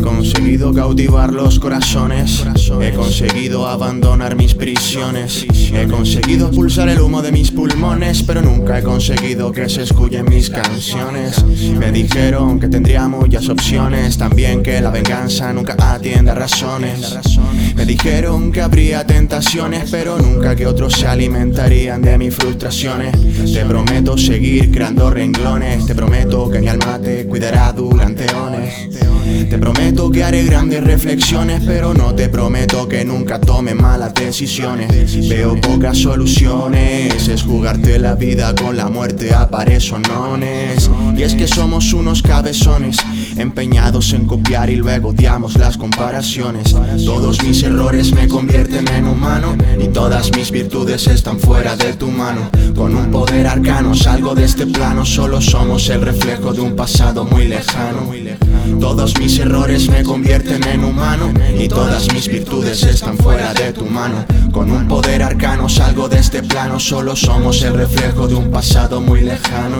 conseguido cautivar los corazones. He conseguido abandonar mis prisiones. He conseguido pulsar el humo de mis pulmones, pero nunca he conseguido que se escuchen mis canciones. Me dijeron que tendría muchas opciones, también que la venganza nunca atiende a razones. Me dijeron que habría tentaciones, pero nunca que otros se alimentarían de mis frustraciones. Te prometo seguir creando renglones, te prometo que mi alma te cuidará durante ones. Te prometo que haré grandes reflexiones, pero no te prometo que nunca tome malas decisiones. Veo pocas soluciones, es jugarte la vida con la muerte a pares nones. Y es que somos unos cabezones, empeñados en copiar y luego odiamos las comparaciones. Todos mis errores me convierten en humano y todas mis virtudes están fuera de tu mano. Con un poder arcano salgo de este plano, solo somos el reflejo de un pasado muy lejano. Todos mis errores me convierten en humano y todas mis virtudes están fuera de tu mano. Con un poder arcano salgo de este plano, solo somos el reflejo de un pasado muy lejano.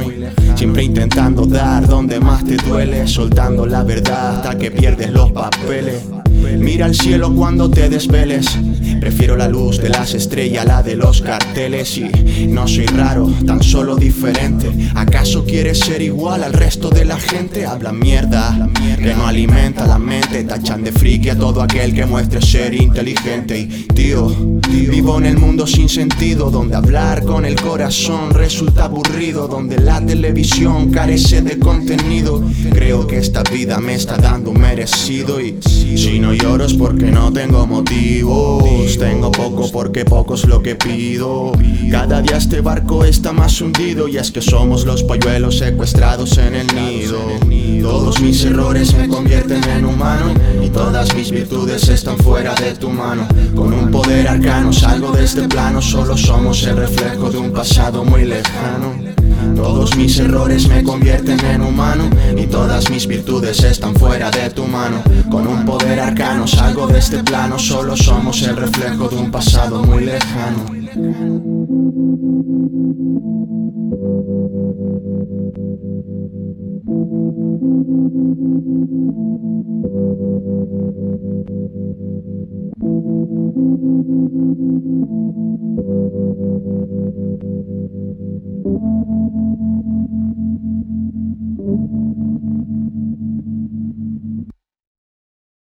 Siempre intentando dar donde más te duele, soltando la verdad hasta que pierdes los papeles. Mira al cielo cuando te desveles. Prefiero la luz de las estrellas, la de los carteles. Y no soy raro, tan solo diferente. ¿Acaso quieres ser igual al resto de la gente? Habla mierda, que no alimenta la mente. Tachan de friki a todo aquel que muestre ser inteligente. Y tío, vivo en el mundo sin sentido, donde hablar con el corazón resulta aburrido, donde la televisión carece de contenido. Creo que esta vida me está dando merecido. Y si no lloro es porque no tengo motivos. Tengo poco porque poco es lo que pido. Cada día este barco está más hundido y es que somos los polluelos secuestrados en el nido. Todos mis errores me convierten en humano y todas mis virtudes están fuera de tu mano. Con un poder arcano salgo de este plano, solo somos el reflejo de un pasado muy lejano. Todos mis errores me convierten en humano y todas mis virtudes están fuera de tu mano. Con un poder arcano salgo de este plano, solo somos el reflejo de un pasado muy lejano.